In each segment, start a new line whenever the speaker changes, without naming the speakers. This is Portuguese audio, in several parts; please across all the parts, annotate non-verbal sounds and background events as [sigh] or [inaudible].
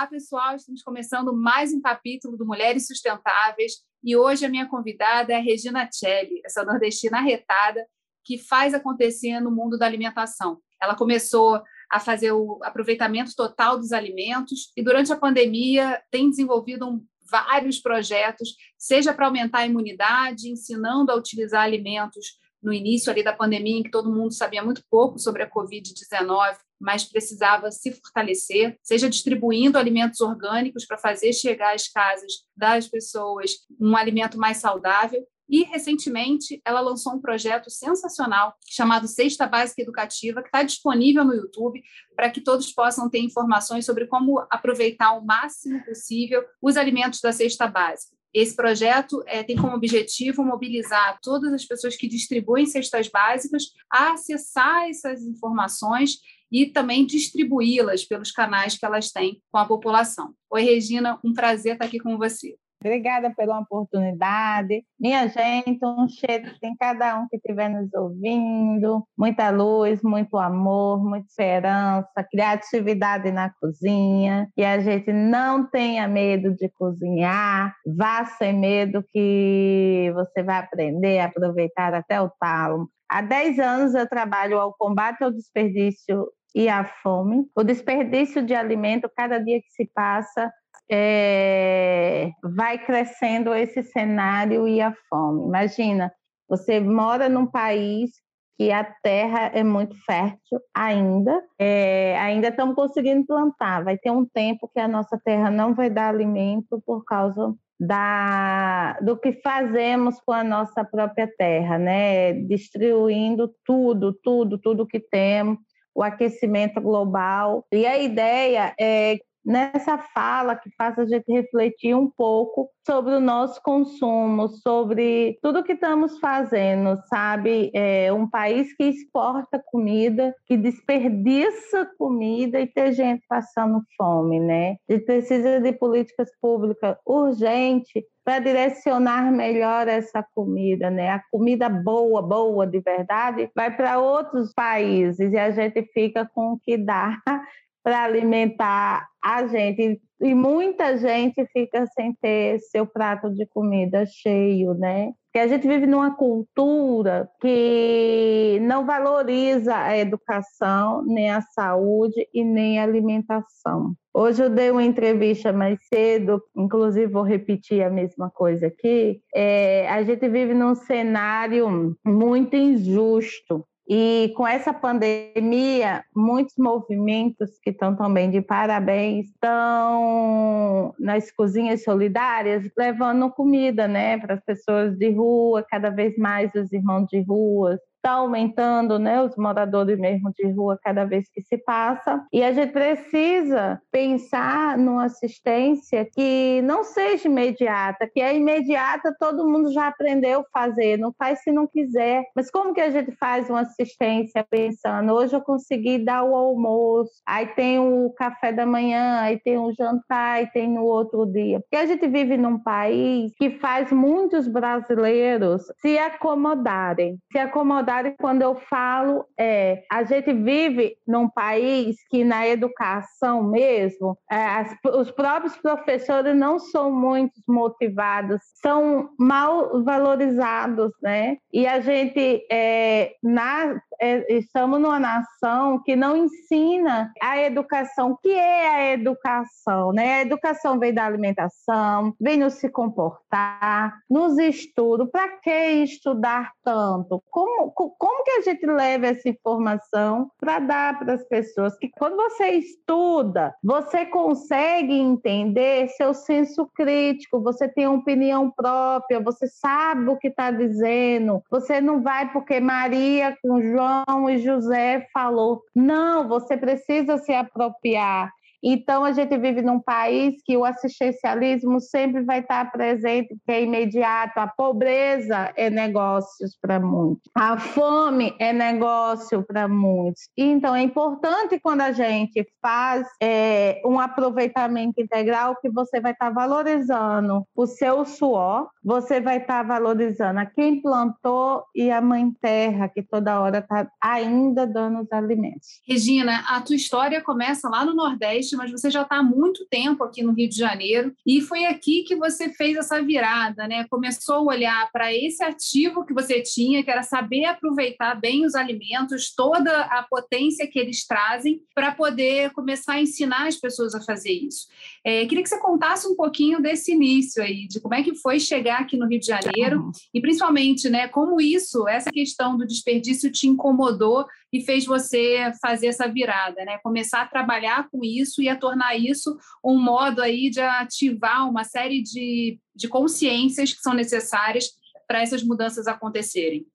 Olá, pessoal. Estamos começando mais um capítulo do Mulheres Sustentáveis e hoje a minha convidada é a Regina Celli, essa nordestina arretada que faz acontecer no mundo da alimentação. Ela começou a fazer o aproveitamento total dos alimentos e durante a pandemia tem desenvolvido um, vários projetos, seja para aumentar a imunidade, ensinando a utilizar alimentos no início ali da pandemia, em que todo mundo sabia muito pouco sobre a Covid-19, mas precisava se fortalecer, seja distribuindo alimentos orgânicos para fazer chegar às casas das pessoas um alimento mais saudável. E, recentemente, ela lançou um projeto sensacional chamado Cesta Básica Educativa, que está disponível no YouTube para que todos possam ter informações sobre como aproveitar o máximo possível os alimentos da cesta básica. Esse projeto é, tem como objetivo mobilizar todas as pessoas que distribuem cestas básicas a acessar essas informações e também distribuí-las pelos canais que elas têm com a população. Oi, Regina, um prazer estar aqui com você.
Obrigada pela oportunidade. Minha gente, um cheiro em cada um que estiver nos ouvindo. Muita luz, muito amor, muita esperança, criatividade na cozinha. Que a gente não tenha medo de cozinhar. Vá sem medo que você vai aprender a aproveitar até o talo. Há 10 anos eu trabalho ao combate ao desperdício e à fome. O desperdício de alimento, cada dia que se passa, é, vai crescendo esse cenário e a fome. Imagina, você mora num país que a terra é muito fértil ainda, é, ainda estamos conseguindo plantar. Vai ter um tempo que a nossa terra não vai dar alimento por causa da, do que fazemos com a nossa própria terra, né? Destruindo tudo, tudo, tudo que temos, o aquecimento global. E a ideia é nessa fala que faz a gente refletir um pouco sobre o nosso consumo, sobre tudo que estamos fazendo, sabe? É um país que exporta comida, que desperdiça comida e tem gente passando fome, né? Gente precisa de políticas públicas urgentes para direcionar melhor essa comida, né? A comida boa, boa de verdade, vai para outros países e a gente fica com o que dá [laughs] para alimentar a gente. E muita gente fica sem ter seu prato de comida cheio, né? Porque a gente vive numa cultura que não valoriza a educação, nem a saúde e nem a alimentação. Hoje eu dei uma entrevista mais cedo, inclusive vou repetir a mesma coisa aqui. É, a gente vive num cenário muito injusto e com essa pandemia, muitos movimentos que estão também de parabéns estão nas cozinhas solidárias levando comida, né, para as pessoas de rua, cada vez mais os irmãos de ruas, está aumentando, né, os moradores mesmo de rua cada vez que se passa, e a gente precisa pensar numa assistência que não seja imediata, que é imediata todo mundo já aprendeu a fazer, não faz se não quiser, mas como que a gente faz uma assistência pensando, hoje eu consegui dar o almoço, aí tem o café da manhã, aí tem o jantar, aí tem no outro dia, porque a gente vive num país que faz muitos brasileiros se acomodarem, se acomodarem verdade, quando eu falo, é, a gente vive num país que na educação mesmo, é, as, os próprios professores não são muito motivados, são mal valorizados, né? E a gente é, na, é, estamos numa nação que não ensina a educação. O que é a educação? Né? A educação vem da alimentação, vem no se comportar, nos estudos. Para que estudar tanto? Como, como que a gente leva essa informação para dar para as pessoas? Que quando você estuda, você consegue entender seu senso crítico, você tem uma opinião própria, você sabe o que está dizendo, você não vai porque Maria com João e José falou. Não, você precisa se apropriar. Então, a gente vive num país que o assistencialismo sempre vai estar presente, que é imediato. A pobreza é negócios para muitos. A fome é negócio para muitos. Então, é importante quando a gente faz é, um aproveitamento integral que você vai estar valorizando o seu suor, você vai estar valorizando a quem plantou e a mãe terra, que toda hora está ainda dando os alimentos.
Regina, a tua história começa lá no Nordeste Nordeste, mas você já está há muito tempo aqui no Rio de Janeiro e foi aqui que você fez essa virada, né? Começou a olhar para esse ativo que você tinha, que era saber aproveitar bem os alimentos, toda a potência que eles trazem, para poder começar a ensinar as pessoas a fazer isso. É, queria que você contasse um pouquinho desse início aí, de como é que foi chegar aqui no Rio de Janeiro uhum. e principalmente, né, como isso, essa questão do desperdício te incomodou e fez você fazer essa virada, né? Começar a trabalhar com isso e a tornar isso um modo aí de ativar uma série de, de consciências que são necessárias para essas mudanças acontecerem.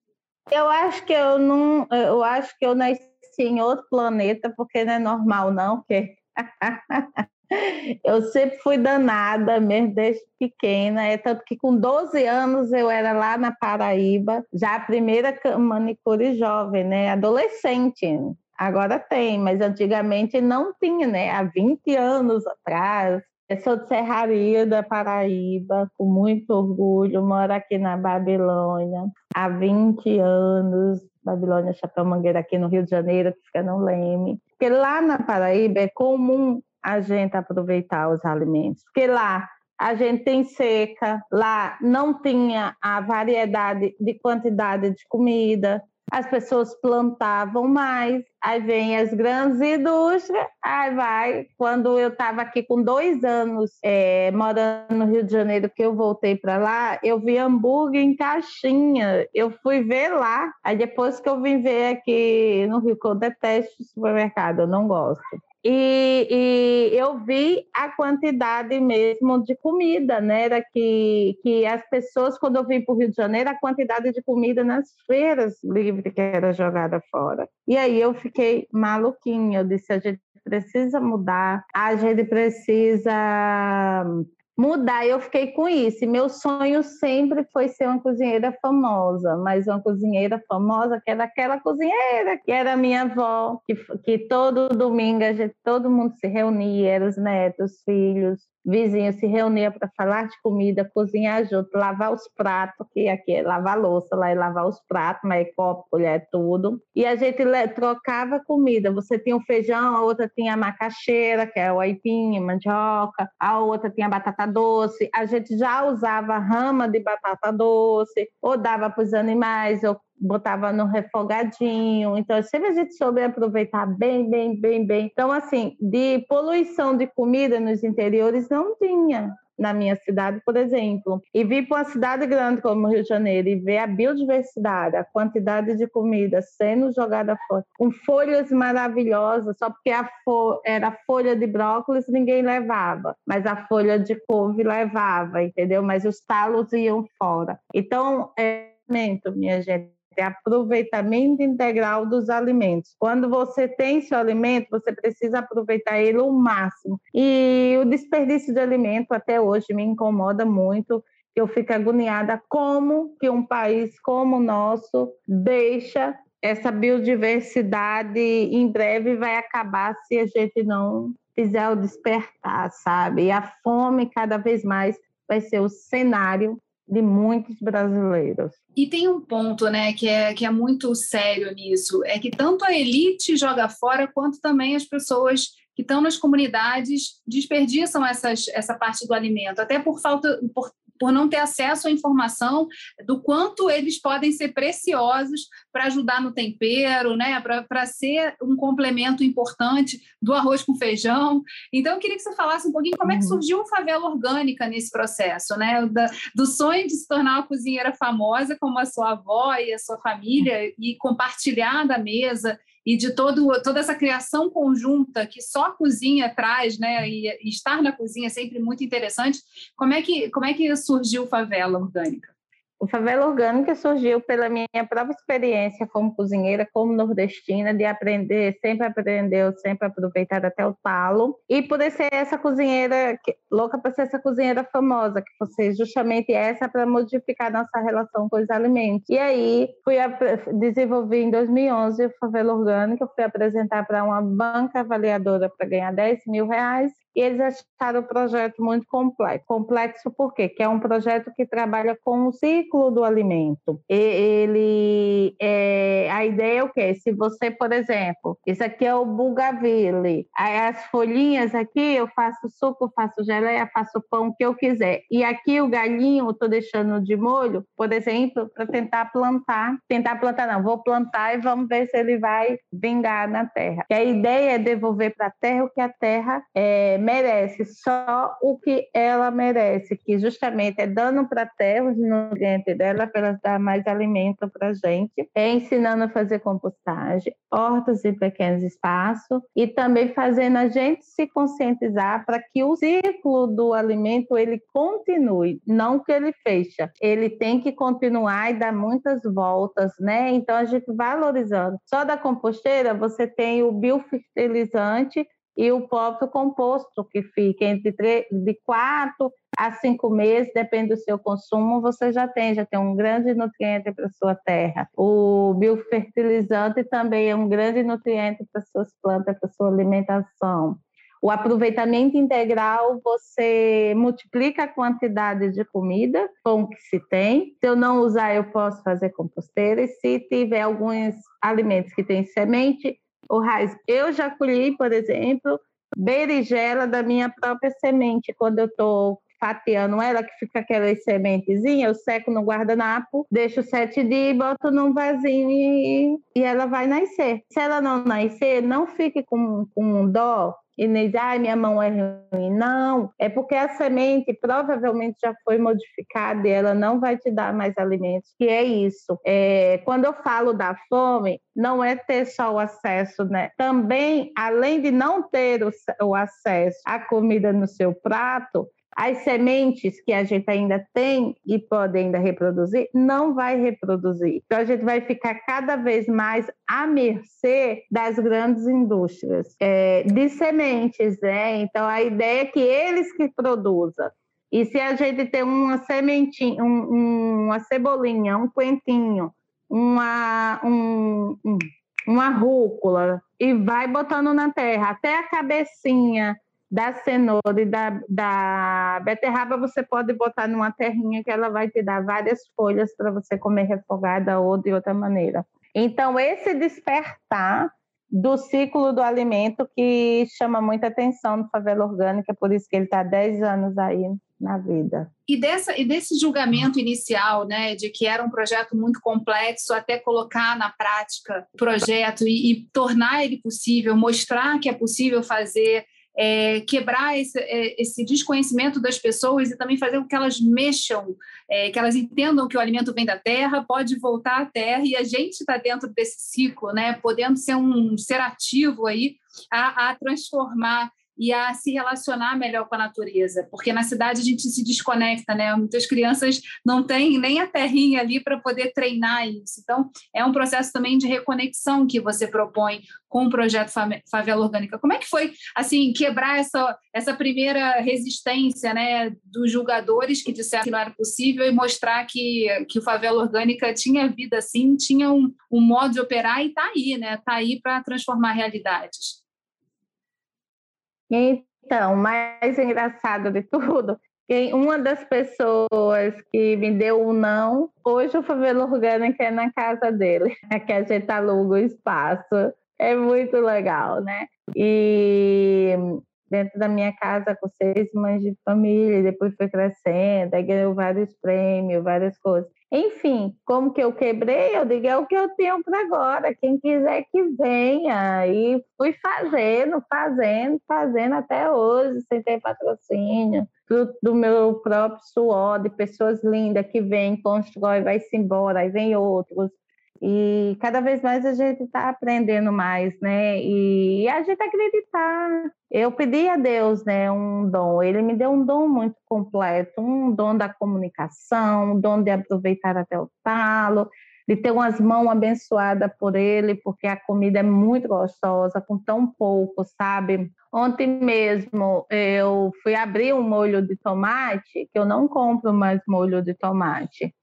Eu acho que eu não, eu acho que eu nasci em outro planeta porque não é normal não, porque [laughs] eu sempre fui danada, mesmo desde pequena. É tanto que com 12 anos eu era lá na Paraíba, já a primeira manicure jovem, né? Adolescente. Agora tem, mas antigamente não tinha, né? Há 20 anos atrás. Eu sou de Serraria da Paraíba, com muito orgulho, moro aqui na Babilônia há 20 anos, Babilônia Chapéu Mangueira aqui no Rio de Janeiro, que fica no Leme. Porque lá na Paraíba é comum a gente aproveitar os alimentos. Porque lá a gente tem seca, lá não tinha a variedade de quantidade de comida, as pessoas plantavam mais, aí vem as grandes indústrias, aí vai. Quando eu estava aqui com dois anos é, morando no Rio de Janeiro, que eu voltei para lá, eu vi hambúrguer em caixinha, eu fui ver lá, aí depois que eu vim ver aqui no Rio, que eu detesto supermercado, eu não gosto. E, e, eu vi a quantidade mesmo de comida, né? Era que, que as pessoas, quando eu vim para o Rio de Janeiro, a quantidade de comida nas feiras livres que era jogada fora. E aí eu fiquei maluquinha, eu disse, a gente precisa mudar, a gente precisa mudar. Eu fiquei com isso. E meu sonho sempre foi ser uma cozinheira famosa, mas uma cozinheira famosa que era aquela cozinheira que era minha avó, que, que todo domingo a gente, todo mundo se reunia, eram os netos, os filhos, vizinhos se reuniam para falar de comida, cozinhar junto, lavar os pratos, que aqui é lavar louça, lá é lavar os pratos, mas é copo, colher, tudo. E a gente trocava comida. Você tinha o feijão, a outra tinha a macaxeira, que é o aipim, mandioca, a outra tinha batata doce. A gente já usava rama de batata doce, ou dava para os animais, ou botava no refogadinho. Então, sempre a gente soube aproveitar bem, bem, bem, bem. Então, assim, de poluição de comida nos interiores não tinha na minha cidade, por exemplo, e vir para uma cidade grande como Rio de Janeiro e ver a biodiversidade, a quantidade de comida sendo jogada fora, com folhas maravilhosas, só porque a fo era folha de brócolis ninguém levava, mas a folha de couve levava, entendeu? Mas os talos iam fora. Então, é minha gente, é aproveitamento integral dos alimentos. Quando você tem seu alimento, você precisa aproveitar ele ao máximo. E o desperdício de alimento até hoje me incomoda muito. Eu fico agoniada como que um país como o nosso deixa essa biodiversidade em breve vai acabar se a gente não fizer o despertar, sabe? E a fome cada vez mais vai ser o cenário de muitos brasileiros.
E tem um ponto, né, que é, que é muito sério nisso, é que tanto a elite joga fora, quanto também as pessoas que estão nas comunidades desperdiçam essas, essa parte do alimento, até por falta, por por não ter acesso à informação do quanto eles podem ser preciosos para ajudar no tempero, né? para ser um complemento importante do arroz com feijão. Então, eu queria que você falasse um pouquinho como é que uhum. surgiu a favela orgânica nesse processo, né? Da, do sonho de se tornar uma cozinheira famosa como a sua avó e a sua família e compartilhar da mesa e de todo, toda essa criação conjunta que só a cozinha traz, né? E, estar na cozinha é sempre muito interessante. Como é que, como é que surgiu Favela Orgânica?
O Favela Orgânica surgiu pela minha própria experiência como cozinheira, como nordestina, de aprender, sempre aprendeu, sempre aproveitar até o talo. E por ser essa cozinheira, louca para ser essa cozinheira famosa, que fosse justamente essa para modificar nossa relação com os alimentos. E aí, fui desenvolver em 2011 o Favela Orgânica, fui apresentar para uma banca avaliadora para ganhar 10 mil reais e eles acharam o projeto muito complexo. Complexo por quê? Que é um projeto que trabalha com o ciclo do alimento. E ele, é, a ideia é o quê? Se você, por exemplo, isso aqui é o bugaville, as folhinhas aqui eu faço suco, faço geleia, faço pão, o que eu quiser. E aqui o galinho eu estou deixando de molho, por exemplo, para tentar plantar, tentar plantar não, vou plantar e vamos ver se ele vai vingar na terra. E a ideia é devolver para a terra o que a terra é, merece, só o que ela merece, que justamente é dando para a terra os nutrientes dela para ela dar mais alimento para a gente, é ensinando a fazer compostagem, hortas em pequenos espaços e também fazendo a gente se conscientizar para que o ciclo do alimento ele continue, não que ele fecha, ele tem que continuar e dar muitas voltas, né? Então a gente valorizando. Só da composteira você tem o biofertilizante e o próprio composto, que fica entre três, de quatro a cinco meses, depende do seu consumo, você já tem, já tem um grande nutriente para a sua terra. O biofertilizante também é um grande nutriente para suas plantas, para sua alimentação. O aproveitamento integral, você multiplica a quantidade de comida com que se tem. Se eu não usar, eu posso fazer composteira. E se tiver alguns alimentos que têm semente, o raiz. Eu já colhi, por exemplo, berinjela da minha própria semente, quando eu estou fatiando ela, que fica aquela sementezinha, eu seco no guardanapo, deixo sete dias, boto num vasinho e, e ela vai nascer. Se ela não nascer, não fique com, com dó, e nem diz, ai, minha mão é ruim. Não, é porque a semente provavelmente já foi modificada e ela não vai te dar mais alimentos, que é isso. É, quando eu falo da fome, não é ter só o acesso, né? Também, além de não ter o, o acesso à comida no seu prato, as sementes que a gente ainda tem e pode ainda reproduzir, não vai reproduzir. Então, a gente vai ficar cada vez mais à mercê das grandes indústrias é, de sementes, né? Então, a ideia é que eles que produzam. E se a gente tem uma sementinha, um, uma cebolinha, um coentinho, uma, um, uma rúcula, e vai botando na terra, até a cabecinha, da cenoura e da, da beterraba você pode botar numa terrinha que ela vai te dar várias folhas para você comer refogada ou de outra maneira. Então, esse despertar do ciclo do alimento que chama muita atenção no Favela Orgânica, por isso que ele está há 10 anos aí na vida.
E, dessa, e desse julgamento inicial, né, de que era um projeto muito complexo, até colocar na prática o projeto e, e tornar ele possível, mostrar que é possível fazer é, quebrar esse, é, esse, desconhecimento das pessoas e também fazer com que elas mexam, é, que elas entendam que o alimento vem da terra, pode voltar à terra e a gente está dentro desse ciclo, né, podendo ser um ser ativo aí a, a transformar e a se relacionar melhor com a natureza, porque na cidade a gente se desconecta, né? Muitas crianças não têm nem a terrinha ali para poder treinar isso. Então, é um processo também de reconexão que você propõe com o projeto Favela Orgânica. Como é que foi, assim, quebrar essa, essa primeira resistência, né, dos julgadores que disseram que não era possível e mostrar que, que o Favela Orgânica tinha vida, assim, tinha um, um modo de operar e está aí, né? Está aí para transformar realidades.
Então, mais engraçado de tudo, uma das pessoas que me deu um não, hoje o Favela Orgânica é na casa dele, [laughs] que a gente aluga o espaço. É muito legal, né? E dentro da minha casa com seis mães de família, depois foi crescendo, aí ganhou vários prêmios, várias coisas. Enfim, como que eu quebrei, eu digo, é o que eu tenho para agora. Quem quiser que venha. E fui fazendo, fazendo, fazendo até hoje, sem ter patrocínio. Do, do meu próprio suor, de pessoas lindas que vêm, constrói, vai-se embora, aí vem outros. E cada vez mais a gente está aprendendo mais, né? E a gente acreditar. Eu pedi a Deus, né, um dom. Ele me deu um dom muito completo, um dom da comunicação, um dom de aproveitar até o talo, de ter umas mãos abençoadas por Ele, porque a comida é muito gostosa, com tão pouco, sabe? Ontem mesmo eu fui abrir um molho de tomate, que eu não compro mais molho de tomate.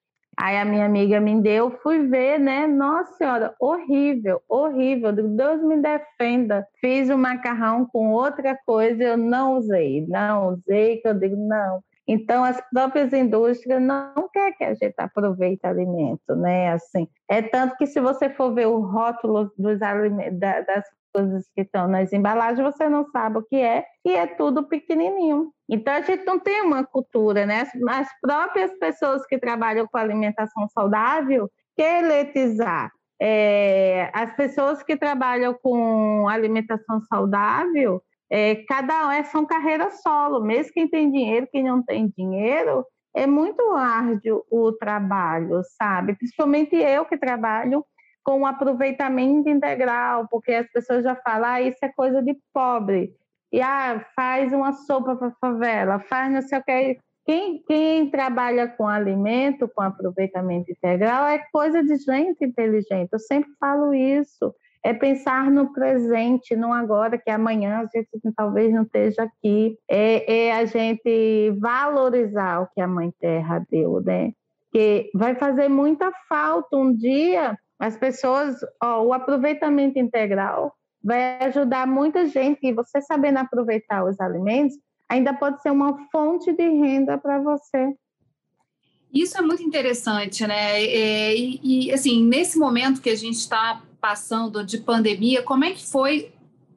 Aí a minha amiga me deu, fui ver, né? Nossa senhora, horrível, horrível. Deus me defenda. Fiz o macarrão com outra coisa, eu não usei, não usei, que eu digo, não. Então, as próprias indústrias não querem que a gente aproveite alimento, né? Assim, é tanto que se você for ver o rótulo dos alimentos, das coisas que estão nas embalagens, você não sabe o que é, e é tudo pequenininho. Então, a gente não tem uma cultura, né? As próprias pessoas que trabalham com alimentação saudável querem letizar. É, as pessoas que trabalham com alimentação saudável, é, cada um é, são carreiras solo, mesmo quem tem dinheiro, quem não tem dinheiro, é muito árduo o trabalho, sabe? Principalmente eu que trabalho com aproveitamento integral, porque as pessoas já falam, ah, isso é coisa de pobre. E ah, faz uma sopa para favela, faz não sei o que. Quem, quem trabalha com alimento, com aproveitamento integral, é coisa de gente inteligente. Eu sempre falo isso. É pensar no presente, não agora, que amanhã a gente talvez não esteja aqui. É, é a gente valorizar o que a Mãe Terra deu, né? Que vai fazer muita falta um dia as pessoas, ó, o aproveitamento integral vai ajudar muita gente e você sabendo aproveitar os alimentos ainda pode ser uma fonte de renda para você.
Isso é muito interessante, né? É, e, e, assim, nesse momento que a gente está passando de pandemia, como é que foi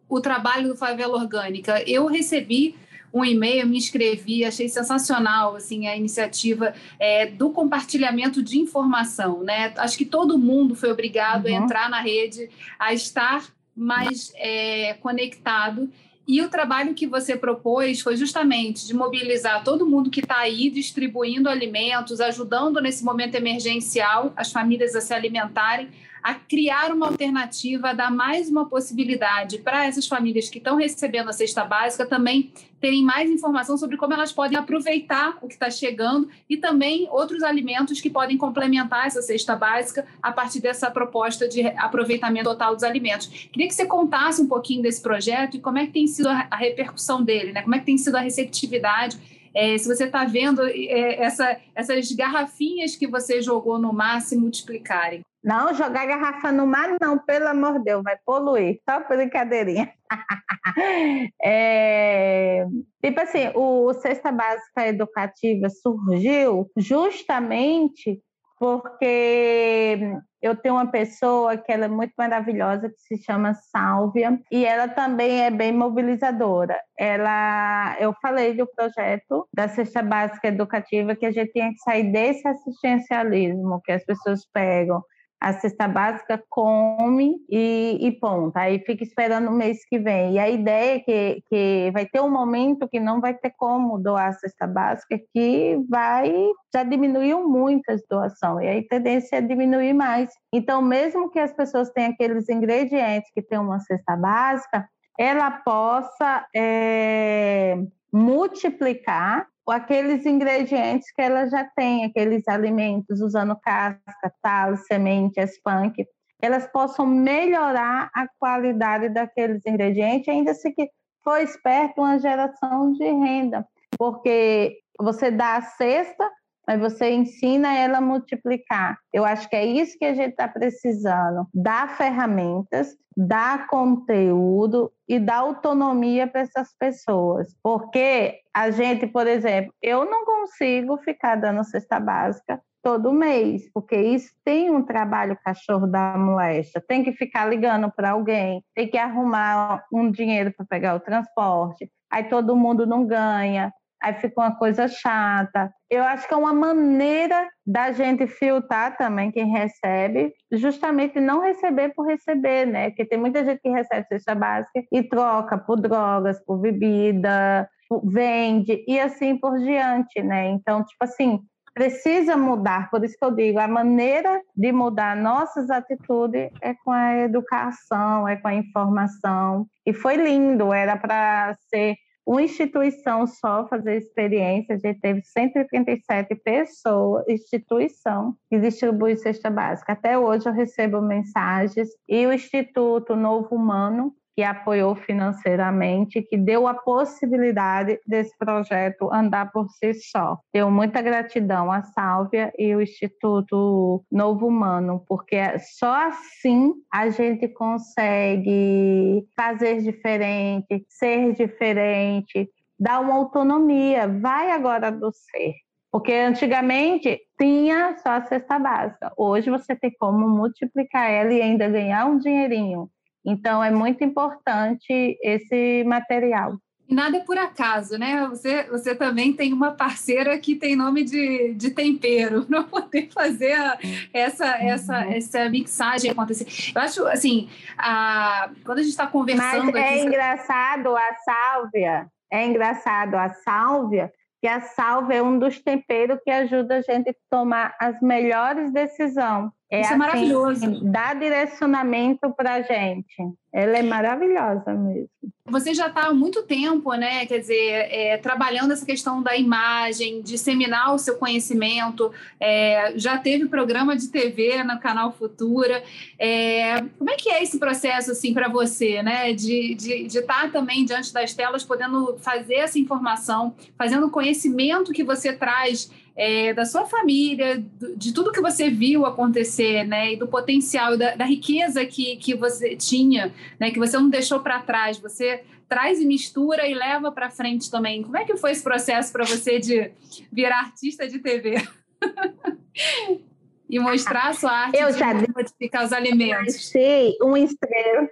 o trabalho do Favela Orgânica? Eu recebi um e-mail, me inscrevi, achei sensacional assim a iniciativa é, do compartilhamento de informação, né? Acho que todo mundo foi obrigado uhum. a entrar na rede, a estar mais é, conectado. E o trabalho que você propôs foi justamente de mobilizar todo mundo que está aí distribuindo alimentos, ajudando nesse momento emergencial as famílias a se alimentarem, a criar uma alternativa, a dar mais uma possibilidade para essas famílias que estão recebendo a cesta básica também terem mais informação sobre como elas podem aproveitar o que está chegando e também outros alimentos que podem complementar essa cesta básica a partir dessa proposta de aproveitamento total dos alimentos. Queria que você contasse um pouquinho desse projeto e como é que tem sido a repercussão dele, né? como é que tem sido a receptividade é, se você está vendo é, essa, essas garrafinhas que você jogou no mar se multiplicarem.
Não, jogar garrafa no mar não, pelo amor de Deus, vai poluir. Só brincadeirinha. [laughs] é, tipo assim, o Cesta Básica Educativa surgiu justamente porque eu tenho uma pessoa que ela é muito maravilhosa, que se chama Sálvia, e ela também é bem mobilizadora. Ela, eu falei do projeto da cesta básica educativa que a gente tinha que sair desse assistencialismo que as pessoas pegam a cesta básica, come e, e ponta. Aí fica esperando o mês que vem. E a ideia é que, que vai ter um momento que não vai ter como doar a cesta básica, que vai. Já diminuiu muito as doações, e aí a tendência é diminuir mais. Então, mesmo que as pessoas tenham aqueles ingredientes que tem uma cesta básica, ela possa é, multiplicar aqueles ingredientes que ela já tem, aqueles alimentos usando casca, talo, semente, espunk, elas possam melhorar a qualidade daqueles ingredientes, ainda se que for esperto uma geração de renda, porque você dá a cesta, mas você ensina ela a multiplicar. Eu acho que é isso que a gente está precisando: dar ferramentas, dar conteúdo e dar autonomia para essas pessoas. Porque a gente, por exemplo, eu não consigo ficar dando cesta básica todo mês, porque isso tem um trabalho cachorro da moléstia, tem que ficar ligando para alguém, tem que arrumar um dinheiro para pegar o transporte, aí todo mundo não ganha, aí fica uma coisa chata. Eu acho que é uma maneira da gente filtrar também quem recebe, justamente não receber por receber, né? Porque tem muita gente que recebe cesta básica e troca por drogas, por bebida, vende e assim por diante, né? Então, tipo assim, precisa mudar, por isso que eu digo, a maneira de mudar nossas atitudes é com a educação, é com a informação. E foi lindo, era para ser uma instituição só fazer experiência, a gente teve 137 pessoas, instituição, que distribui cesta básica. Até hoje eu recebo mensagens e o Instituto Novo Humano que apoiou financeiramente, que deu a possibilidade desse projeto andar por si só. Tenho muita gratidão à Sálvia e o Instituto Novo Humano, porque só assim a gente consegue fazer diferente, ser diferente, dar uma autonomia. Vai agora do ser. Porque antigamente tinha só a cesta básica. Hoje você tem como multiplicar ela e ainda ganhar um dinheirinho. Então é muito importante esse material.
E nada é por acaso, né? Você, você também tem uma parceira que tem nome de, de tempero [laughs] para poder fazer a, essa, essa, uhum. essa mixagem acontecer. Eu acho, assim, a, quando a gente está conversando.
Mas é aqui, engraçado a sálvia, é engraçado a sálvia, que a salva é um dos temperos que ajuda a gente a tomar as melhores decisões.
É, Isso é assim, é maravilhoso.
Dá direcionamento para a gente. Ela é maravilhosa mesmo.
Você já está há muito tempo, né? Quer dizer, é, trabalhando essa questão da imagem, disseminar o seu conhecimento. É, já teve programa de TV no canal Futura. É, como é que é esse processo assim para você, né? De estar de, de tá também diante das telas, podendo fazer essa informação, fazendo o conhecimento que você traz é, da sua família, de tudo que você viu acontecer, né, e do potencial, da, da riqueza que, que você tinha, né, que você não deixou para trás, você traz e mistura e leva para frente também. Como é que foi esse processo para você de virar artista de TV? [laughs] e mostrar a sua arte
eu já
de modificar os alimentos.
Sim, uma estrela.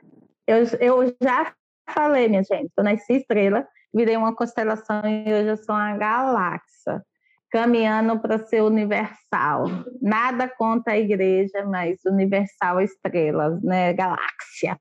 Eu, eu já falei, minha gente, eu nasci estrela, virei uma constelação e hoje eu sou uma galáxia caminhando para ser universal. Nada contra a igreja, mas universal estrelas, né? Galáxia.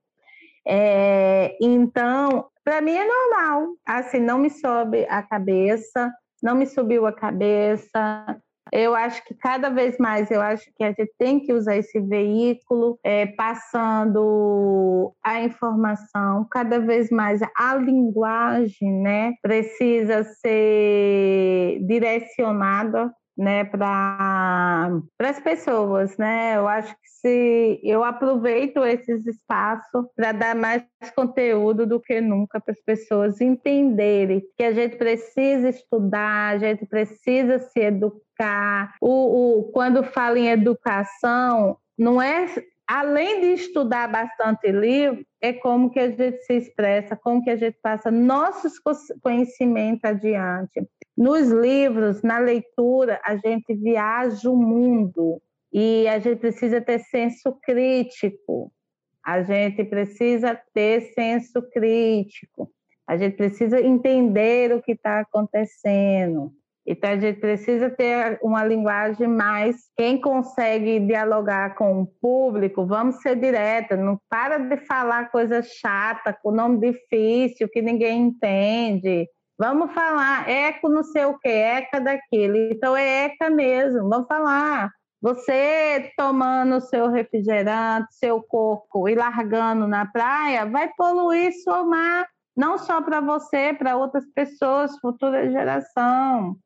É, então, para mim é normal. Assim, não me sobe a cabeça, não me subiu a cabeça, eu acho que cada vez mais eu acho que a gente tem que usar esse veículo é, passando a informação, cada vez mais a linguagem, né, precisa ser direcionada né, para as pessoas, né? Eu acho que se eu aproveito esses espaços para dar mais conteúdo do que nunca para as pessoas entenderem que a gente precisa estudar, a gente precisa se educar. O, o quando fala em educação, não é além de estudar bastante livro, é como que a gente se expressa, como que a gente passa nossos conhecimentos adiante. Nos livros, na leitura, a gente viaja o mundo e a gente precisa ter senso crítico. A gente precisa ter senso crítico. A gente precisa entender o que está acontecendo. Então, a gente precisa ter uma linguagem mais. Quem consegue dialogar com o público, vamos ser direta, não para de falar coisa chata, com nome difícil, que ninguém entende. Vamos falar eco não sei o que, eca daquilo. Então, é eca mesmo, vamos falar. Você tomando seu refrigerante, seu coco e largando na praia, vai poluir seu mar, não só para você, para outras pessoas, futura geração.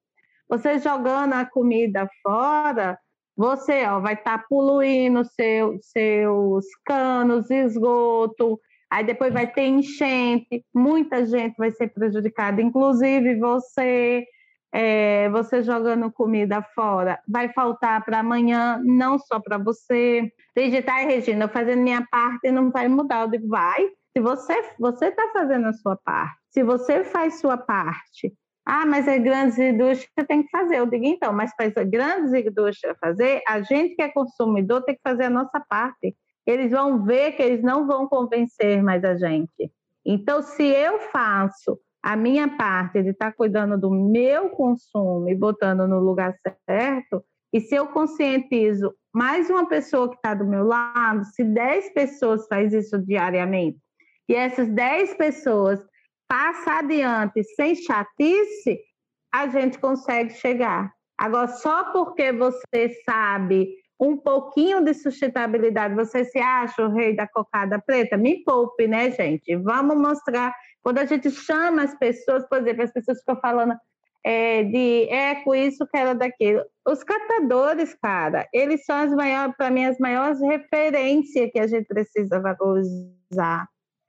Você jogando a comida fora, você ó, vai estar tá poluindo seu, seus canos, esgoto, aí depois vai ter enchente, muita gente vai ser prejudicada, inclusive você. É, você jogando comida fora, vai faltar para amanhã, não só para você. Ah, Regina, fazendo minha parte não vai mudar. Eu digo, vai. Se você está fazendo a sua parte, se você faz sua parte, ah, mas é grandes indústrias tem que fazer. Eu digo, então, mas para as grandes indústrias fazer, a gente que é consumidor tem que fazer a nossa parte. Eles vão ver que eles não vão convencer mais a gente. Então, se eu faço a minha parte de estar tá cuidando do meu consumo e botando no lugar certo, e se eu conscientizo mais uma pessoa que está do meu lado, se 10 pessoas fazem isso diariamente, e essas 10 pessoas passa adiante sem chatice, a gente consegue chegar. Agora, só porque você sabe um pouquinho de sustentabilidade, você se acha o rei da cocada preta? Me poupe, né, gente? Vamos mostrar. Quando a gente chama as pessoas, por exemplo, as pessoas ficam falando é, de eco, isso, que era daquilo. Os catadores, cara, eles são as maiores, para mim, as maiores referências que a gente precisa valorizar.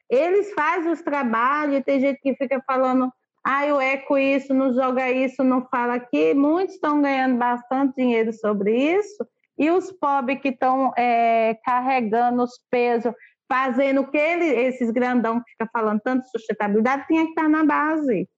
Eles fazem os trabalhos, tem gente que fica falando, ah, eu eco isso, não joga isso, não fala aqui. Muitos estão ganhando bastante dinheiro sobre isso, e os pobres que estão é, carregando os pesos, fazendo o que ele, esses grandão que ficam falando tanto de sustentabilidade, tinha que estar na base.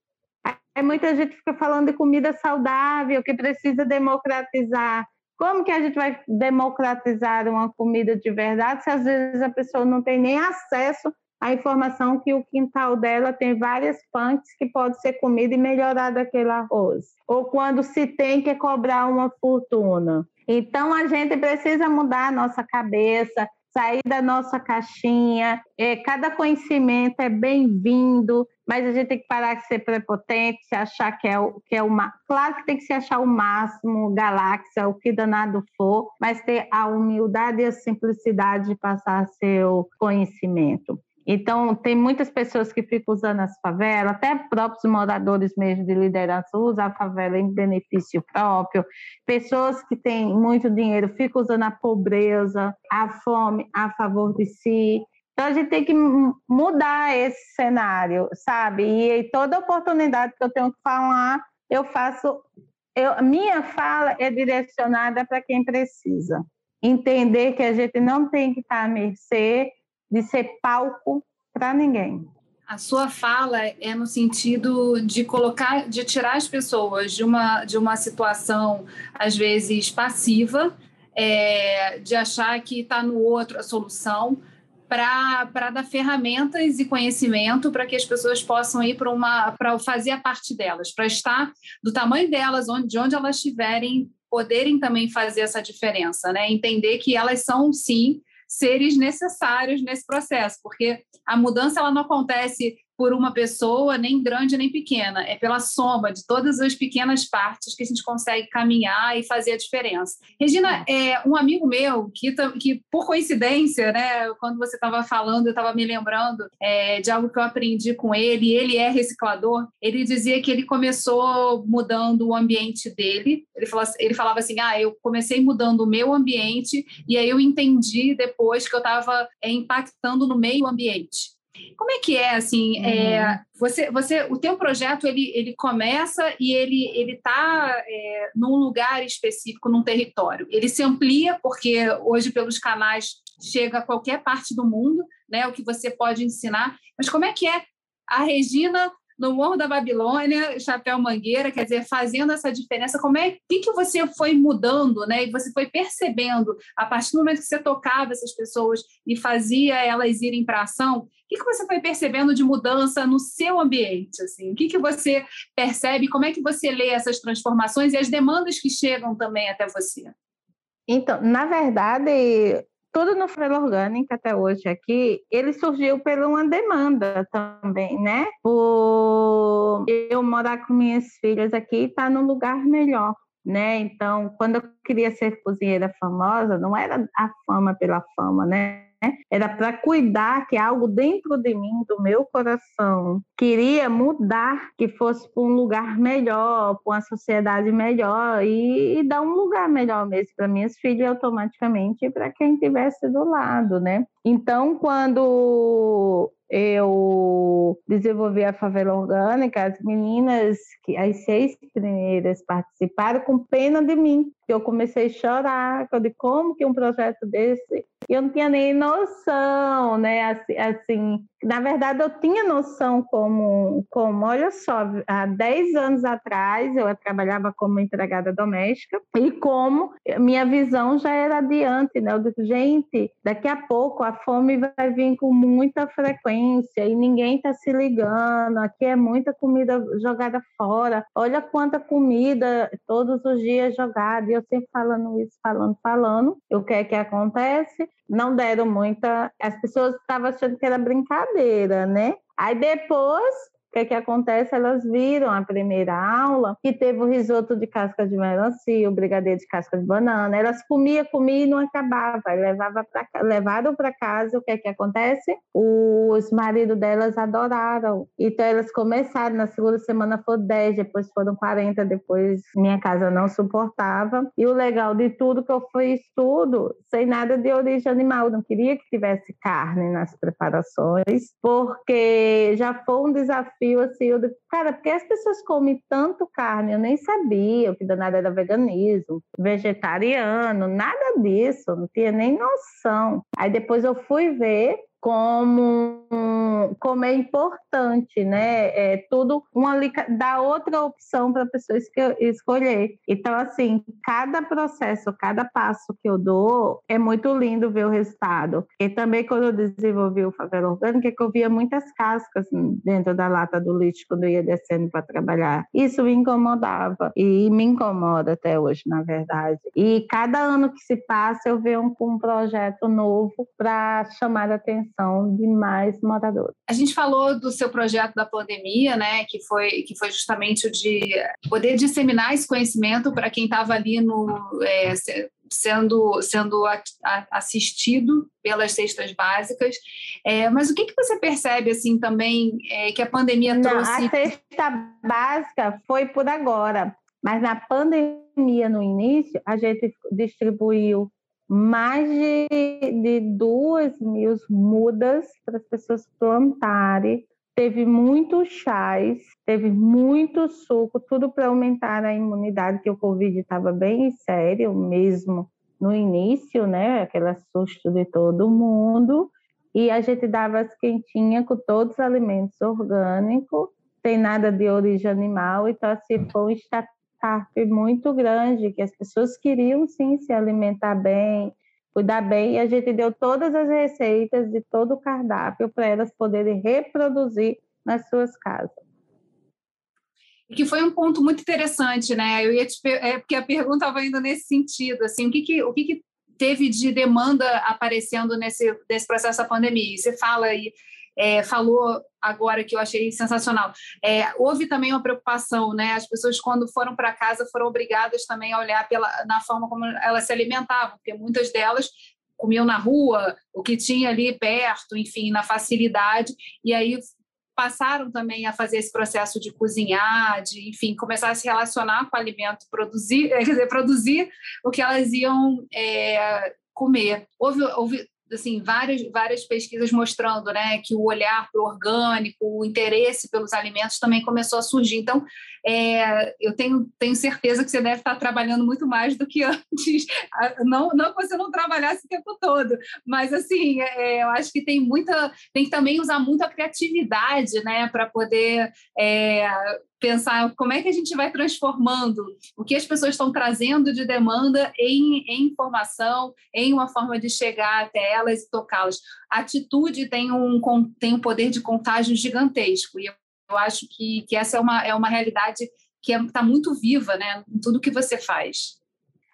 Aí muita gente fica falando de comida saudável, que precisa democratizar. Como que a gente vai democratizar uma comida de verdade se às vezes a pessoa não tem nem acesso à informação que o quintal dela tem várias plantas que pode ser comida e melhorar daquele arroz? Ou quando se tem que cobrar uma fortuna. Então a gente precisa mudar a nossa cabeça, sair da nossa caixinha. É, cada conhecimento é bem-vindo, mas a gente tem que parar de ser prepotente, se achar que é o que é uma. Claro que tem que se achar o máximo, galáxia, o que danado for, mas ter a humildade e a simplicidade de passar seu conhecimento. Então, tem muitas pessoas que ficam usando as favelas, até próprios moradores mesmo de liderança usam a favela em benefício próprio. Pessoas que têm muito dinheiro ficam usando a pobreza, a fome a favor de si. Então, a gente tem que mudar esse cenário, sabe? E toda oportunidade que eu tenho que falar, eu faço. Eu, minha fala é direcionada para quem precisa. Entender que a gente não tem que estar à mercê de ser palco para ninguém.
A sua fala é no sentido de colocar, de tirar as pessoas de uma, de uma situação, às vezes, passiva, é, de achar que está no outro a solução, para dar ferramentas e conhecimento para que as pessoas possam ir para uma para fazer a parte delas, para estar do tamanho delas, onde, de onde elas estiverem, poderem também fazer essa diferença, né? Entender que elas são sim seres necessários nesse processo, porque a mudança ela não acontece por uma pessoa, nem grande nem pequena, é pela soma de todas as pequenas partes que a gente consegue caminhar e fazer a diferença. Regina, é, um amigo meu, que, que por coincidência, né, quando você estava falando, eu estava me lembrando é, de algo que eu aprendi com ele, ele é reciclador, ele dizia que ele começou mudando o ambiente dele, ele, falou, ele falava assim, ah, eu comecei mudando o meu ambiente e aí eu entendi depois que eu estava é, impactando no meio ambiente. Como é que é assim? É, uhum. É, você, você, o teu projeto ele, ele começa e ele ele está é, num lugar específico, num território. Ele se amplia porque hoje pelos canais chega a qualquer parte do mundo, né? O que você pode ensinar. Mas como é que é a Regina no Morro da Babilônia, Chapéu Mangueira, quer dizer, fazendo essa diferença, como é que, que você foi mudando, né? E você foi percebendo, a partir do momento que você tocava essas pessoas e fazia elas irem para ação, o que, que você foi percebendo de mudança no seu ambiente? Assim? O que, que você percebe? Como é que você lê essas transformações e as demandas que chegam também até você?
Então, na verdade, tudo no Freira Orgânica até hoje aqui, ele surgiu por uma demanda também, né? Por eu morar com minhas filhas aqui e estar tá num lugar melhor, né? Então, quando eu queria ser cozinheira famosa, não era a fama pela fama, né? Era para cuidar que algo dentro de mim, do meu coração, queria mudar, que fosse para um lugar melhor, para uma sociedade melhor e, e dar um lugar melhor mesmo para minhas filhas automaticamente e para quem estivesse do lado, né? Então, quando eu desenvolvi a favela orgânica, as meninas, que as seis primeiras participaram com pena de mim, eu comecei a chorar, eu disse, como que um projeto desse? Eu não tinha nem noção, né? Assim, assim na verdade, eu tinha noção como, como, olha só, há 10 anos atrás eu trabalhava como empregada doméstica e como minha visão já era adiante, né? Eu digo, gente, daqui a pouco a fome vai vir com muita frequência e ninguém está se ligando, aqui é muita comida jogada fora, olha quanta comida todos os dias jogada, e eu sempre falando isso, falando, falando, o que é que acontece? Não deram muita, as pessoas estavam achando que era brincadeira, né? Aí depois o que, é que acontece? Elas viram a primeira aula que teve o risoto de casca de melancia, o brigadeiro de casca de banana. Elas comiam, comiam e não acabava. Levava pra, levaram para casa, o que é que acontece? Os maridos delas adoraram. Então elas começaram, na segunda semana foram 10, depois foram 40, depois minha casa não suportava. E o legal de tudo que eu fiz tudo sem nada de origem animal. Não queria que tivesse carne nas preparações, porque já foi um desafio assim, eu, cara, porque as pessoas comem tanto carne, eu nem sabia que danado era veganismo, vegetariano, nada disso, não tinha nem noção. Aí depois eu fui ver como, como é importante, né? É tudo uma dá outra opção para a pessoa escolher. Então, assim, cada processo, cada passo que eu dou, é muito lindo ver o resultado. E também quando eu desenvolvi o favela orgânica, é que eu via muitas cascas dentro da lata do lixo quando eu ia descendo para trabalhar. Isso me incomodava e me incomoda até hoje, na verdade. E cada ano que se passa, eu venho com um projeto novo para chamar a atenção atenção de mais moradores.
A gente falou do seu projeto da pandemia, né, que foi, que foi justamente o de poder disseminar esse conhecimento para quem estava ali no, é, sendo, sendo assistido pelas cestas básicas. É, mas o que, que você percebe assim também é, que a pandemia Não, trouxe?
A cesta básica foi por agora, mas na pandemia no início a gente distribuiu mais de, de duas mil mudas para as pessoas plantarem. Teve muitos chás, teve muito suco, tudo para aumentar a imunidade, que o Covid estava bem sério mesmo no início, né? Aquele susto de todo mundo. E a gente dava as quentinhas com todos os alimentos orgânicos, sem nada de origem animal, então assim, foi um startup muito grande, que as pessoas queriam sim se alimentar bem, cuidar bem, e a gente deu todas as receitas de todo o cardápio para elas poderem reproduzir nas suas casas.
Que foi um ponto muito interessante, né? Eu ia te, é porque a pergunta estava indo nesse sentido, assim, o que, que o que, que teve de demanda aparecendo nesse, nesse processo da pandemia? E você fala aí é, falou agora que eu achei sensacional. É, houve também uma preocupação, né? As pessoas, quando foram para casa, foram obrigadas também a olhar pela, na forma como elas se alimentavam, porque muitas delas comiam na rua, o que tinha ali perto, enfim, na facilidade, e aí passaram também a fazer esse processo de cozinhar, de, enfim, começar a se relacionar com o alimento, produzir, [laughs] quer dizer, produzir o que elas iam é, comer. Houve, houve assim, várias, várias pesquisas mostrando né, que o olhar para o orgânico, o interesse pelos alimentos também começou a surgir. Então, é, eu tenho, tenho certeza que você deve estar trabalhando muito mais do que [laughs] antes. Não, não que você não trabalhasse o tempo todo, mas assim, é, eu acho que tem muita, tem que também usar muito a criatividade né, para poder é, pensar como é que a gente vai transformando o que as pessoas estão trazendo de demanda em, em informação, em uma forma de chegar até elas e tocá-las. A atitude tem um, tem um poder de contágio gigantesco, e eu acho que, que essa é uma, é uma realidade que está é, muito viva né, em tudo que você faz.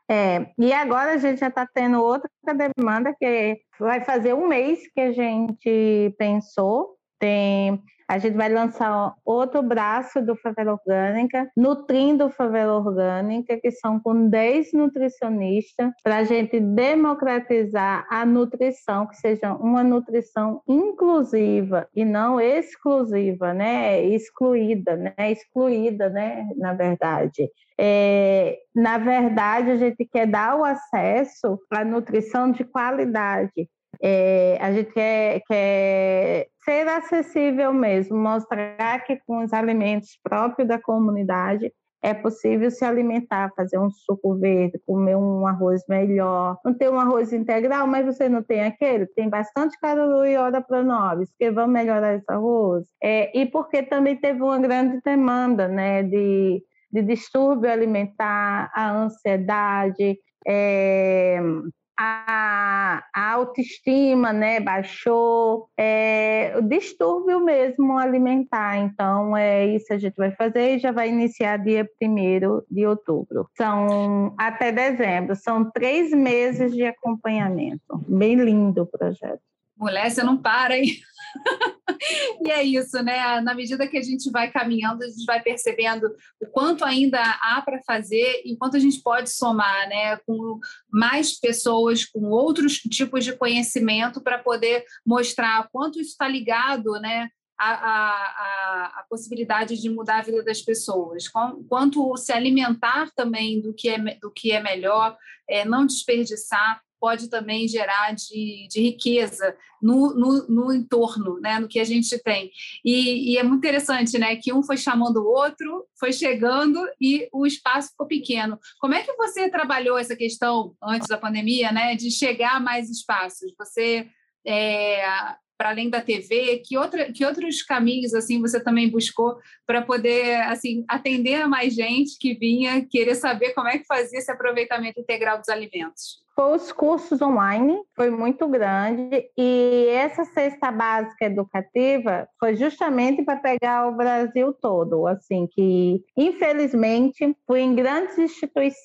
É, e agora a gente já está tendo outra demanda que vai fazer um mês que a gente pensou. Tem a gente vai lançar outro braço do Favela Orgânica, Nutrindo Favela Orgânica, que são com 10 nutricionistas, para a gente democratizar a nutrição, que seja uma nutrição inclusiva e não exclusiva, né? Excluída, né? Excluída, né? Na verdade. É, na verdade, a gente quer dar o acesso à nutrição de qualidade, é, a gente quer, quer ser acessível mesmo, mostrar que com os alimentos próprios da comunidade é possível se alimentar, fazer um suco verde, comer um arroz melhor. Não tem um arroz integral, mas você não tem aquele? Tem bastante caloria e hora para nós, que vamos melhorar esse arroz. É, e porque também teve uma grande demanda né, de, de distúrbio alimentar, a ansiedade, é, a, a autoestima né, baixou, é, o distúrbio mesmo alimentar. Então, é isso a gente vai fazer e já vai iniciar dia 1 de outubro. São até dezembro, são três meses de acompanhamento. Bem lindo o projeto.
Mulher, você não para, hein? [laughs] [laughs] e é isso, né? Na medida que a gente vai caminhando, a gente vai percebendo o quanto ainda há para fazer e quanto a gente pode somar, né? Com mais pessoas, com outros tipos de conhecimento para poder mostrar quanto isso está ligado, né? A, a, a, possibilidade de mudar a vida das pessoas, quanto se alimentar também do que é, do que é melhor, é, não desperdiçar, pode também gerar de, de riqueza no, no, no, entorno, né, no que a gente tem. E, e, é muito interessante, né, que um foi chamando o outro, foi chegando e o espaço ficou pequeno. Como é que você trabalhou essa questão antes da pandemia, né, de chegar a mais espaços? Você é, para além da TV, que, outra, que outros caminhos assim você também buscou para poder assim atender a mais gente que vinha querer saber como é que fazia esse aproveitamento integral dos alimentos?
Foi os cursos online, foi muito grande, e essa cesta básica educativa foi justamente para pegar o Brasil todo, assim, que infelizmente fui em grandes instituições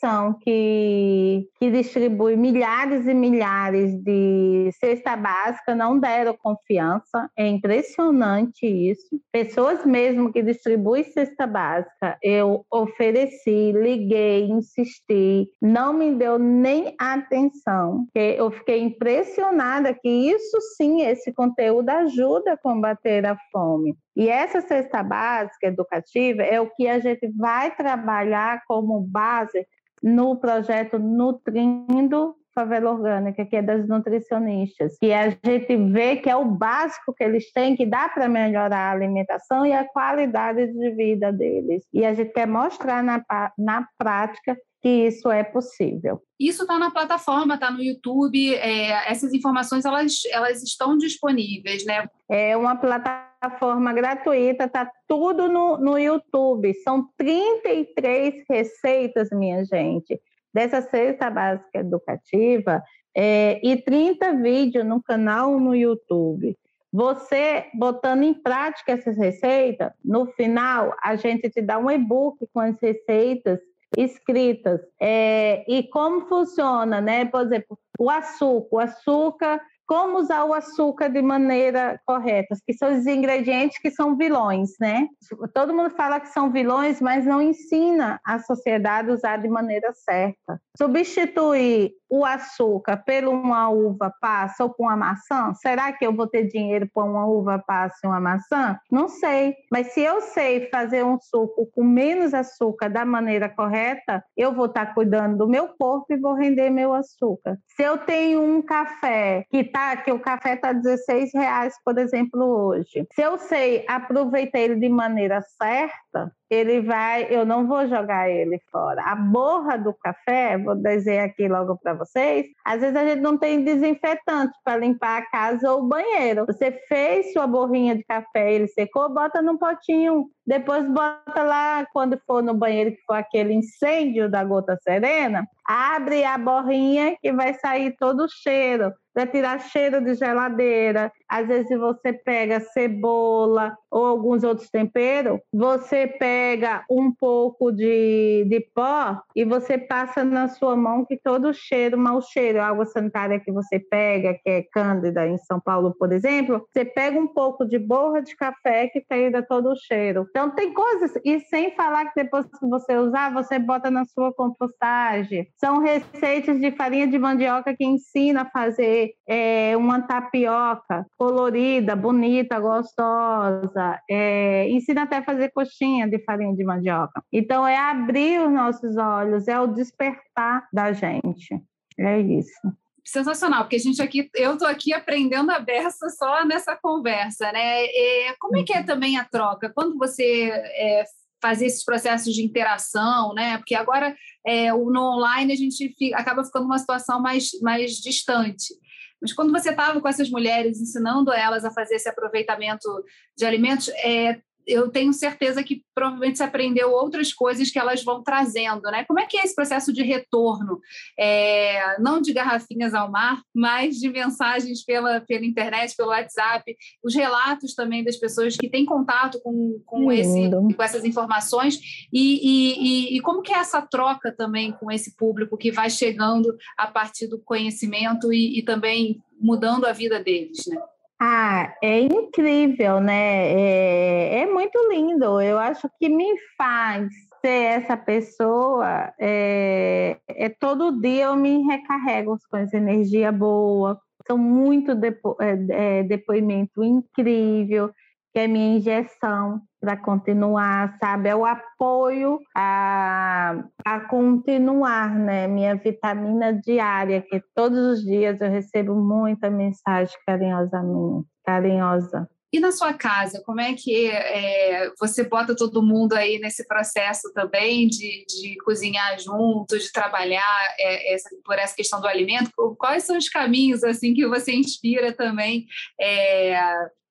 que, que distribui milhares e milhares de cesta básica, não deram confiança, é impressionante isso. Pessoas mesmo que distribuem cesta básica, eu ofereci, liguei, insisti, não me deu nem atenção atenção. Eu fiquei impressionada que isso sim, esse conteúdo ajuda a combater a fome. E essa cesta básica educativa é o que a gente vai trabalhar como base no projeto Nutrindo Favela Orgânica, que é das nutricionistas, que a gente vê que é o básico que eles têm, que dá para melhorar a alimentação e a qualidade de vida deles. E a gente quer mostrar na, na prática que isso é possível.
Isso está na plataforma, está no YouTube. É, essas informações elas, elas estão disponíveis, né?
É uma plataforma gratuita, está tudo no, no YouTube. São 33 receitas, minha gente, dessa cesta básica educativa é, e 30 vídeos no canal no YouTube. Você botando em prática essas receitas, no final a gente te dá um e-book com as receitas escritas. É, e como funciona, né? Por exemplo, o açúcar. O açúcar como usar o açúcar de maneira correta, que são os ingredientes que são vilões, né? Todo mundo fala que são vilões, mas não ensina a sociedade a usar de maneira certa. Substituir o açúcar por uma uva passa ou por uma maçã, será que eu vou ter dinheiro para uma uva passa e uma maçã? Não sei. Mas se eu sei fazer um suco com menos açúcar da maneira correta, eu vou estar cuidando do meu corpo e vou render meu açúcar. Se eu tenho um café que tá, que o café está 16 reais, por exemplo, hoje. Se eu sei aproveitar ele de maneira certa, ele vai, eu não vou jogar ele fora. A borra do café, vou dizer aqui logo para vocês, às vezes a gente não tem desinfetante para limpar a casa ou o banheiro. Você fez sua borrinha de café, ele secou, bota num potinho, depois bota lá quando for no banheiro que for aquele incêndio da gota serena, abre a borrinha que vai sair todo o cheiro para tirar cheiro de geladeira. Às vezes você pega cebola ou alguns outros temperos, você pega um pouco de, de pó e você passa na sua mão que todo o cheiro, mau cheiro, água sanitária que você pega, que é cândida em São Paulo, por exemplo, você pega um pouco de borra de café que tira todo o cheiro. Então tem coisas, e sem falar que depois que você usar, você bota na sua compostagem. São receitas de farinha de mandioca que ensina a fazer é, uma tapioca colorida, bonita, gostosa. É, ensina até a fazer coxinha de farinha de mandioca. Então, é abrir os nossos olhos, é o despertar da gente. É isso
sensacional, porque a gente aqui, eu estou aqui aprendendo a beça só nessa conversa, né? E como é que é uhum. também a troca? Quando você é, fazer esses processos de interação, né? Porque agora é, no online a gente fica, acaba ficando uma situação mais, mais distante. Mas quando você estava com essas mulheres, ensinando elas a fazer esse aproveitamento de alimentos, é, eu tenho certeza que provavelmente se aprendeu outras coisas que elas vão trazendo, né? Como é que é esse processo de retorno? É, não de garrafinhas ao mar, mas de mensagens pela, pela internet, pelo WhatsApp, os relatos também das pessoas que têm contato com, com, esse, com essas informações e, e, e, como que é essa troca também com esse público que vai chegando a partir do conhecimento e, e também mudando a vida deles, né?
Ah, é incrível, né? É, é muito lindo. Eu acho que me faz ser essa pessoa é, é, todo dia eu me recarrego com essa energia boa. São muito depo, é, é, depoimento incrível que é minha injeção para continuar, sabe? É o apoio a, a continuar, né? Minha vitamina diária, que todos os dias eu recebo muita mensagem carinhosamente, carinhosa.
E na sua casa, como é que é, você bota todo mundo aí nesse processo também de, de cozinhar junto, de trabalhar é, essa, por essa questão do alimento? Quais são os caminhos assim que você inspira também é,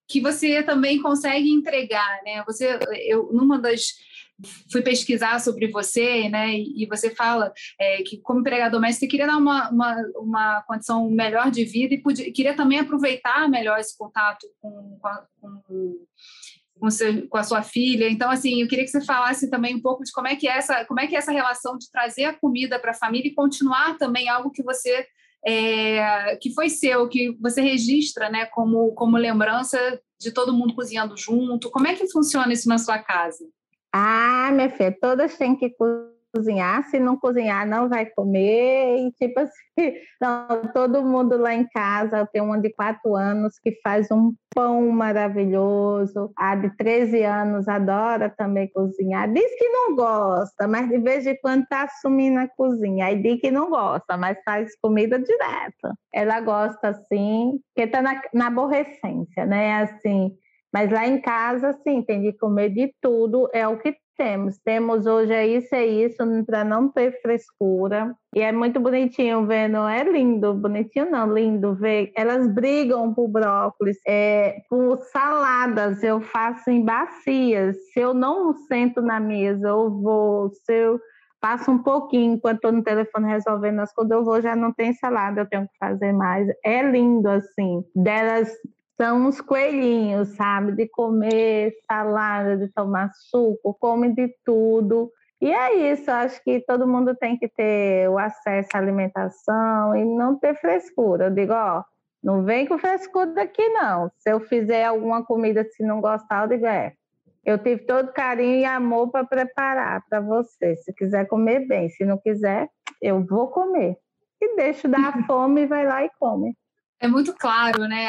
que você também consegue entregar, né? Você, eu, numa das fui pesquisar sobre você, né? E, você fala é, que como empregador doméstica você queria dar uma, uma, uma condição melhor de vida e podia, queria também aproveitar melhor esse contato com, com, a, com, com, seu, com, a sua filha. Então, assim, eu queria que você falasse também um pouco de como é que é essa, como é que é essa relação de trazer a comida para a família e continuar também algo que você é, que foi seu, que você registra, né, como, como lembrança de todo mundo cozinhando junto? Como é que funciona isso na sua casa?
Ah, minha filha, todas têm que cozinhar, se não cozinhar não vai comer, e tipo assim, [laughs] não, todo mundo lá em casa, eu tenho uma de quatro anos que faz um pão maravilhoso, a de 13 anos adora também cozinhar, diz que não gosta, mas de vez em quando está assumindo a cozinha, aí diz que não gosta, mas faz comida direto, ela gosta assim, porque está na, na aborrecência, né, assim, mas lá em casa, sim, tem de comer de tudo, é o que temos. Temos hoje é isso, é isso, para não ter frescura. E é muito bonitinho vendo, é lindo, bonitinho não, lindo ver. Elas brigam por brócolis, é, por saladas eu faço em bacias. Se eu não sento na mesa, eu vou, se eu passo um pouquinho enquanto estou no telefone resolvendo as coisas, eu vou, já não tem salada, eu tenho que fazer mais. É lindo assim, delas são uns coelhinhos, sabe? De comer salada, de tomar suco, come de tudo. E é isso, acho que todo mundo tem que ter o acesso à alimentação e não ter frescura. Eu digo, ó, não vem com frescura daqui, não. Se eu fizer alguma comida se não gostar, eu digo, é. Eu tive todo carinho e amor para preparar para você. Se quiser comer bem, se não quiser, eu vou comer. E deixo dar [laughs] fome e vai lá e come.
É muito claro, né?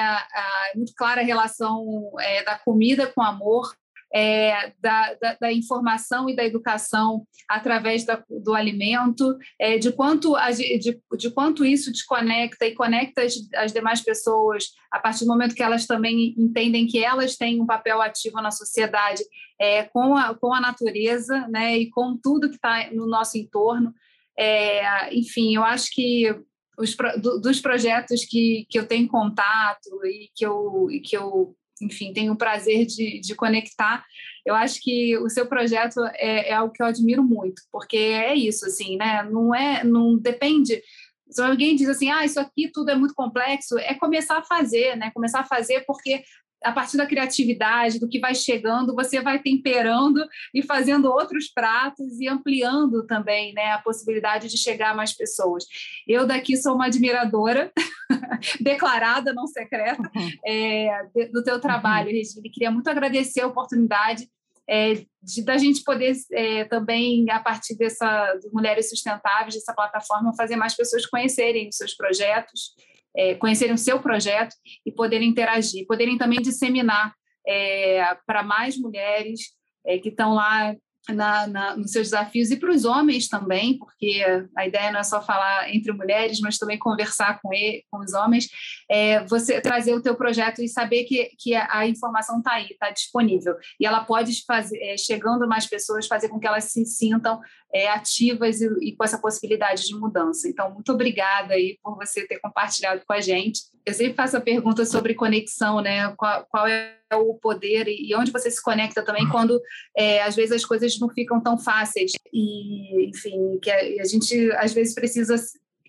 É muito clara a relação é, da comida com amor, é, da, da, da, informação e da educação através da, do alimento, é, de, quanto a, de, de quanto isso desconecta e conecta as, as, demais pessoas a partir do momento que elas também entendem que elas têm um papel ativo na sociedade é, com, a, com a natureza né, e com tudo que está no nosso entorno. É, enfim, eu acho que os, do, dos projetos que, que eu tenho contato e que eu, e que eu enfim, tenho o prazer de, de conectar, eu acho que o seu projeto é, é algo que eu admiro muito, porque é isso, assim, né? Não é, não depende se alguém diz assim, ah, isso aqui tudo é muito complexo, é começar a fazer, né? Começar a fazer porque a partir da criatividade, do que vai chegando, você vai temperando e fazendo outros pratos e ampliando também né, a possibilidade de chegar a mais pessoas. Eu daqui sou uma admiradora, [laughs] declarada, não secreta, uhum. é, do teu trabalho, uhum. Regina. Queria muito agradecer a oportunidade é, de, da gente poder é, também, a partir dessa de Mulheres Sustentáveis, dessa plataforma, fazer mais pessoas conhecerem os seus projetos, é, conhecerem o seu projeto e poderem interagir, poderem também disseminar é, para mais mulheres é, que estão lá na, na, nos seus desafios e para os homens também, porque a ideia não é só falar entre mulheres, mas também conversar com, ele, com os homens, é, você trazer o teu projeto e saber que, que a, informação está aí, está disponível, e ela pode fazer, é, chegando mais pessoas, fazer com que elas se sintam é, ativas e, e, com essa possibilidade de mudança. Então, muito obrigada aí por você ter compartilhado com a gente. Eu sempre faço a pergunta sobre conexão, né? Qual, qual é o poder e onde você se conecta também quando é, às vezes as coisas não ficam tão fáceis e enfim que a, a gente às vezes precisa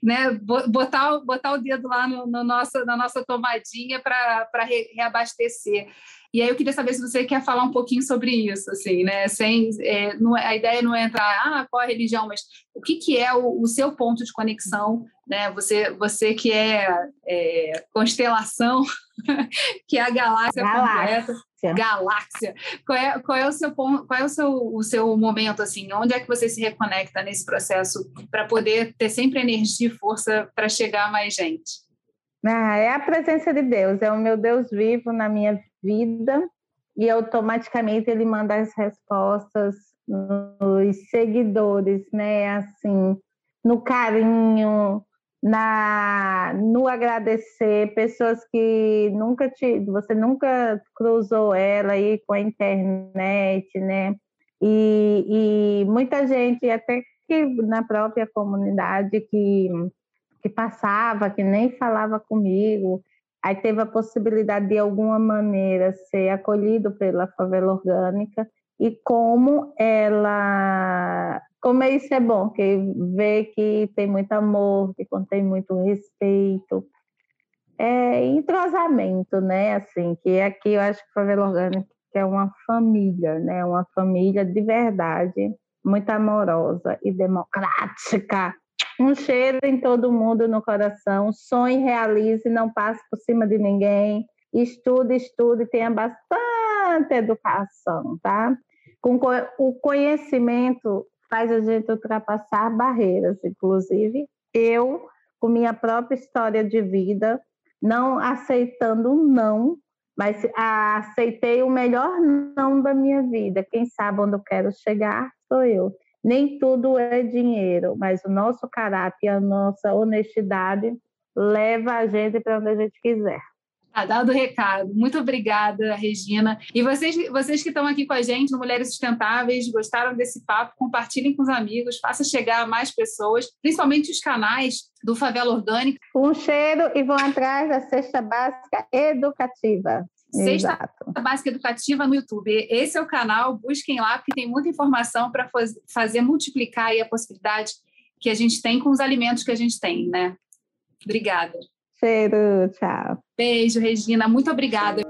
né, botar, botar o dedo lá no, no nosso, na nossa tomadinha para re, reabastecer. E aí eu queria saber se você quer falar um pouquinho sobre isso, assim, né? Sem, é, não, é, a ideia não é entrar, ah, qual a religião, mas o que, que é o, o seu ponto de conexão, né? Você, você que é, é constelação, [laughs] que é a galáxia, galáxia. completa, galáxia. Qual é, qual é o seu ponto, qual é o seu, o seu momento, assim? Onde é que você se reconecta nesse processo para poder ter sempre energia e força para chegar a mais gente?
Ah, é a presença de Deus, é o meu Deus vivo na minha vida e automaticamente ele manda as respostas nos seguidores, né? Assim, no carinho, na no agradecer pessoas que nunca te você nunca cruzou ela aí com a internet, né? E, e muita gente até que na própria comunidade que que passava, que nem falava comigo, aí teve a possibilidade de alguma maneira ser acolhido pela favela orgânica e como ela como isso é bom que vê que tem muito amor que contém muito respeito é entrosamento né? Assim que aqui eu acho que favela orgânica é uma família né? Uma família de verdade muito amorosa e democrática um cheiro em todo mundo no coração, sonhe, realize, não passe por cima de ninguém, estude, estude, tenha bastante educação, tá? Com o conhecimento faz a gente ultrapassar barreiras, inclusive eu, com minha própria história de vida, não aceitando não, mas aceitei o melhor não da minha vida. Quem sabe onde eu quero chegar sou eu nem tudo é dinheiro, mas o nosso caráter, a nossa honestidade leva a gente para onde a gente quiser.
Tá dado o recado. Muito obrigada, Regina. E vocês, vocês que estão aqui com a gente no Mulheres Sustentáveis, gostaram desse papo, compartilhem com os amigos, faça chegar a mais pessoas, principalmente os canais do Favela Orgânica.
Um cheiro e vão atrás da cesta básica educativa.
Sexta Exato. Básica Educativa no YouTube. Esse é o canal, busquem lá, porque tem muita informação para fazer multiplicar a possibilidade que a gente tem com os alimentos que a gente tem, né? Obrigada.
Cheiro, tchau.
Beijo, Regina. Muito obrigada.